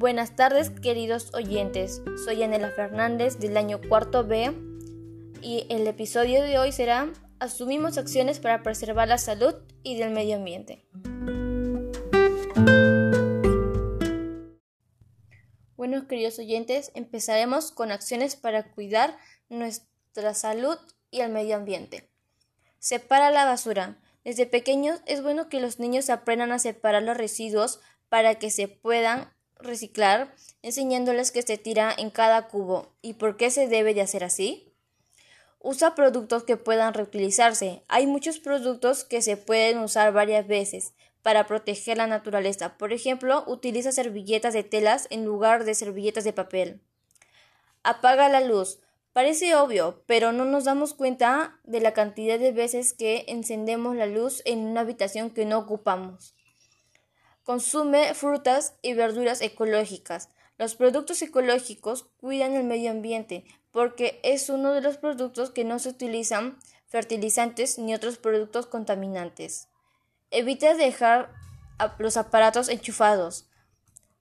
Buenas tardes queridos oyentes, soy Anela Fernández del año cuarto B y el episodio de hoy será Asumimos acciones para preservar la salud y del medio ambiente. Bueno queridos oyentes, empezaremos con acciones para cuidar nuestra salud y el medio ambiente. Separa la basura. Desde pequeños es bueno que los niños aprendan a separar los residuos para que se puedan reciclar, enseñándoles que se tira en cada cubo y por qué se debe de hacer así. Usa productos que puedan reutilizarse. Hay muchos productos que se pueden usar varias veces para proteger la naturaleza. Por ejemplo, utiliza servilletas de telas en lugar de servilletas de papel. Apaga la luz. Parece obvio, pero no nos damos cuenta de la cantidad de veces que encendemos la luz en una habitación que no ocupamos. Consume frutas y verduras ecológicas. Los productos ecológicos cuidan el medio ambiente porque es uno de los productos que no se utilizan fertilizantes ni otros productos contaminantes. Evita dejar los aparatos enchufados.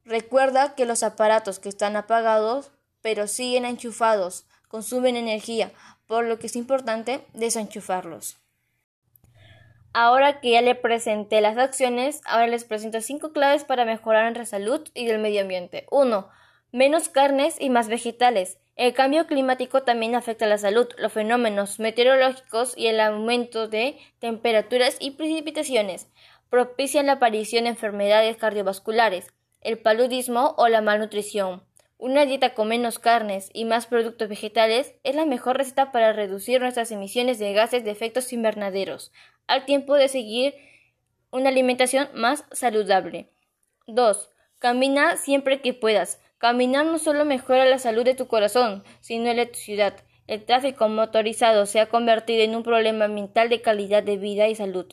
Recuerda que los aparatos que están apagados pero siguen enchufados consumen energía, por lo que es importante desenchufarlos. Ahora que ya le presenté las acciones, ahora les presento cinco claves para mejorar nuestra salud y el medio ambiente. 1. Menos carnes y más vegetales. El cambio climático también afecta a la salud. Los fenómenos meteorológicos y el aumento de temperaturas y precipitaciones propician la aparición de enfermedades cardiovasculares, el paludismo o la malnutrición. Una dieta con menos carnes y más productos vegetales es la mejor receta para reducir nuestras emisiones de gases de efectos invernaderos, al tiempo de seguir una alimentación más saludable. 2. Camina siempre que puedas. Caminar no solo mejora la salud de tu corazón, sino la de tu ciudad. El tráfico motorizado se ha convertido en un problema ambiental de calidad de vida y salud.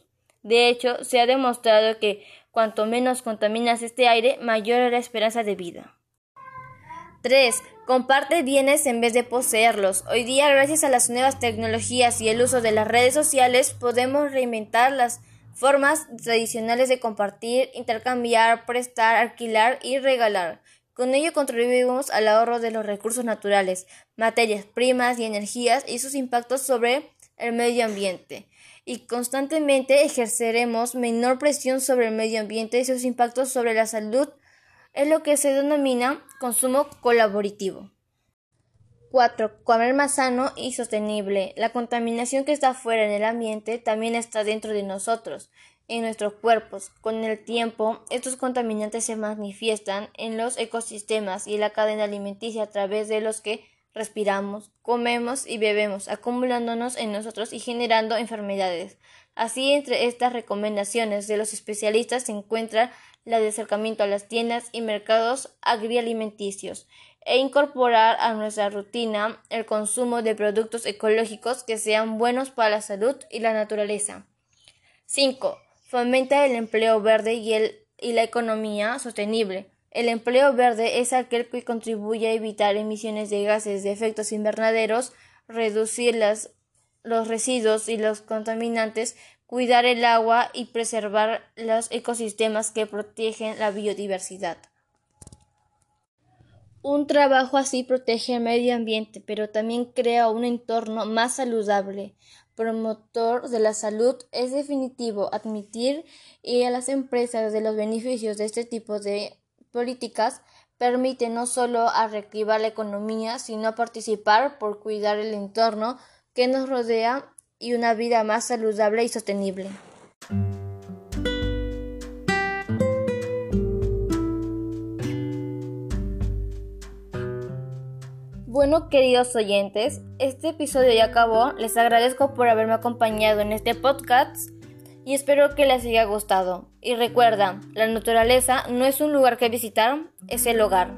De hecho, se ha demostrado que cuanto menos contaminas este aire, mayor es la esperanza de vida. 3. Comparte bienes en vez de poseerlos. Hoy día, gracias a las nuevas tecnologías y el uso de las redes sociales, podemos reinventar las formas tradicionales de compartir, intercambiar, prestar, alquilar y regalar. Con ello contribuimos al ahorro de los recursos naturales, materias primas y energías y sus impactos sobre el medio ambiente. Y constantemente ejerceremos menor presión sobre el medio ambiente y sus impactos sobre la salud es lo que se denomina consumo colaborativo. 4. Comer más sano y sostenible. La contaminación que está fuera en el ambiente también está dentro de nosotros, en nuestros cuerpos. Con el tiempo, estos contaminantes se manifiestan en los ecosistemas y la cadena alimenticia a través de los que respiramos, comemos y bebemos, acumulándonos en nosotros y generando enfermedades. Así, entre estas recomendaciones de los especialistas se encuentra la de acercamiento a las tiendas y mercados agrialimenticios e incorporar a nuestra rutina el consumo de productos ecológicos que sean buenos para la salud y la naturaleza. 5. Fomenta el empleo verde y, el, y la economía sostenible. El empleo verde es aquel que contribuye a evitar emisiones de gases de efectos invernaderos, reducir las, los residuos y los contaminantes, cuidar el agua y preservar los ecosistemas que protegen la biodiversidad. Un trabajo así protege el medio ambiente, pero también crea un entorno más saludable. Promotor de la salud es definitivo admitir a las empresas de los beneficios de este tipo de políticas permite no solo a reactivar la economía, sino participar por cuidar el entorno que nos rodea y una vida más saludable y sostenible. Bueno, queridos oyentes, este episodio ya acabó. Les agradezco por haberme acompañado en este podcast y espero que les haya gustado. Y recuerda, la naturaleza no es un lugar que visitar, es el hogar.